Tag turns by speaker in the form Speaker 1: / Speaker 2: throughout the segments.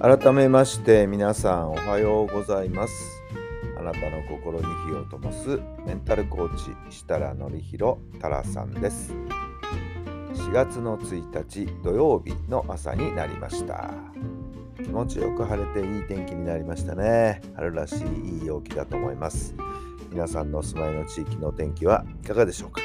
Speaker 1: 改めまして皆さんおはようございます。あなたの心に火を灯す。メンタルコーチ設楽範弘太良さんです。4月の1日土曜日の朝になりました。気持ちよく晴れていい天気になりましたね。春らしいいい陽気だと思います。皆さんのお住まいの地域の天気はいかがでしょうか？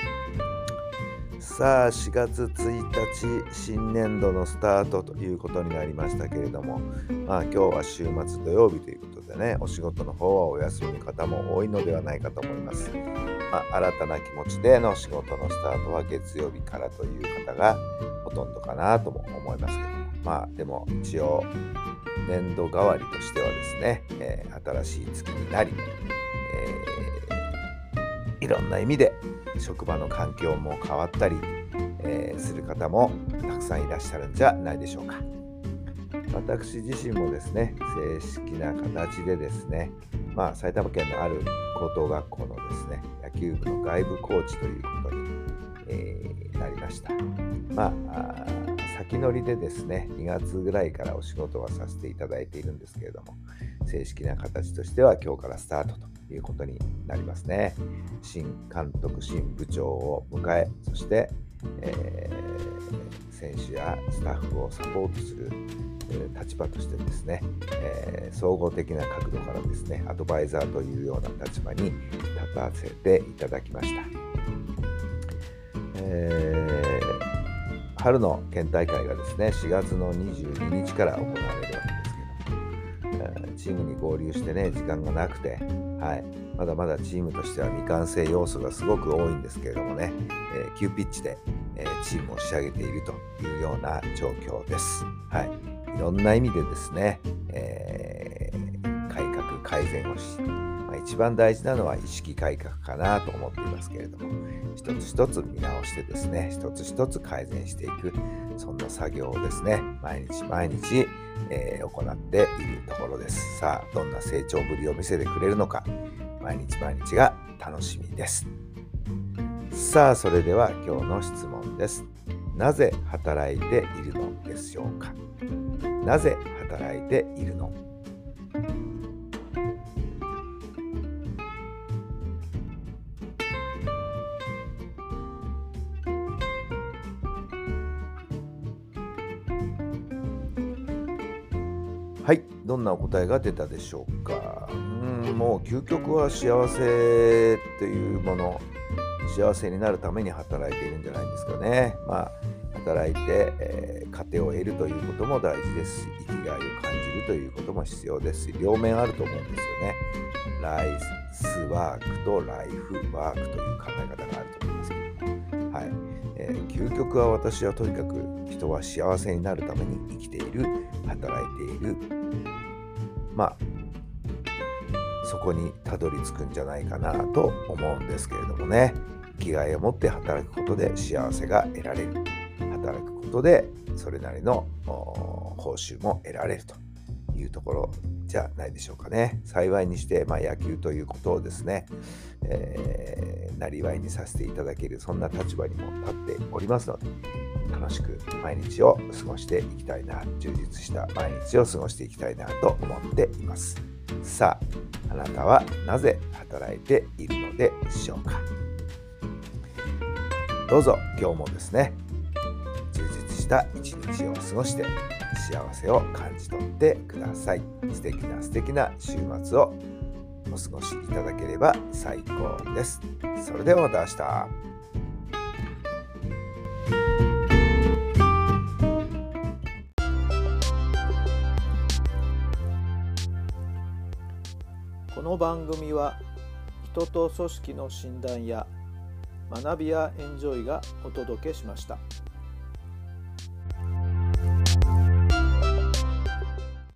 Speaker 1: さあ4月1日新年度のスタートということになりましたけれどもまあ今日は週末土曜日ということでねお仕事の方はお休みの方も多いのではないかと思います、まあ、新たな気持ちでの仕事のスタートは月曜日からという方がほとんどかなとも思いますけども。まあでも一応年度代わりとしてはですね、えー、新しい月になり、えー、いろんな意味で職場の環境も変わったり、えー、する方もたくさんいらっしゃるんじゃないでしょうか。私自身もですね、正式な形でですね、まあ、埼玉県のある高等学校のですね、野球部の外部コーチということに、えー、なりました。まあ先乗りでですね、2月ぐらいからお仕事はさせていただいているんですけれども、正式な形としては今日からスタートということになりますね。新監督、新部長を迎え、そして、えー、選手やスタッフをサポートする立場としてですね、えー、総合的な角度からですね、アドバイザーというような立場に立たせていただきました。えー、春の県大会がですね、4月の22日から行われるわけですけどチームに合流してね、時間がなくて、はい、まだまだチームとしては未完成要素がすごく多いんですけれどもね、えー、急ピッチで、えー、チームを仕上げているというような状況です。はい、いろんな意味でですね、えー、改革、改善をし、まあ、一番大事なのは意識改革かなと思っていますけれども、一つ一つ見直してですね、一つ一つ改善していく、そんな作業をですね、毎日毎日、えー、行っているところです。さあ、どんな成長ぶりを見せてくれるのか、毎日毎日が楽しみです。さあ、それでは今日の質問です。なぜ働いているのでしょうか？なぜ働いているの？はい。どんなお答えが出たでしょうか？うんもう究極は幸せというもの幸せになるために働いているんじゃないですかね。まあ働いて、えー、糧を得るということも大事ですし生きがいを感じるということも必要ですし両面あると思うんですよね。ライスワークとライフワークという考え方があると思いますけど、究極は私はとにかく人は幸せになるために生きている働いている。まあそこにたどり着くんじゃないかなと思うんですけれどもね。生きがいを持って働くことで幸せが得られる。働くことでそれなりの報酬も得られると。いうところじゃないでしょうかね。幸いにして、まあ、野球ということをですね、えー、なりわいにさせていただけるそんな立場にも立っておりますので楽しく毎日を過ごしていきたいな充実した毎日を過ごしていきたいなと思っています。さああなたはなぜ働いているのでしょうか。どうぞ今日もですね充実した一日を過ごして幸せを感じ取ってください。素敵な素敵な週末をお過ごしいただければ最高です。それではまた明日。この番組は人と組織の診断や学びやエンジョイがお届けしました。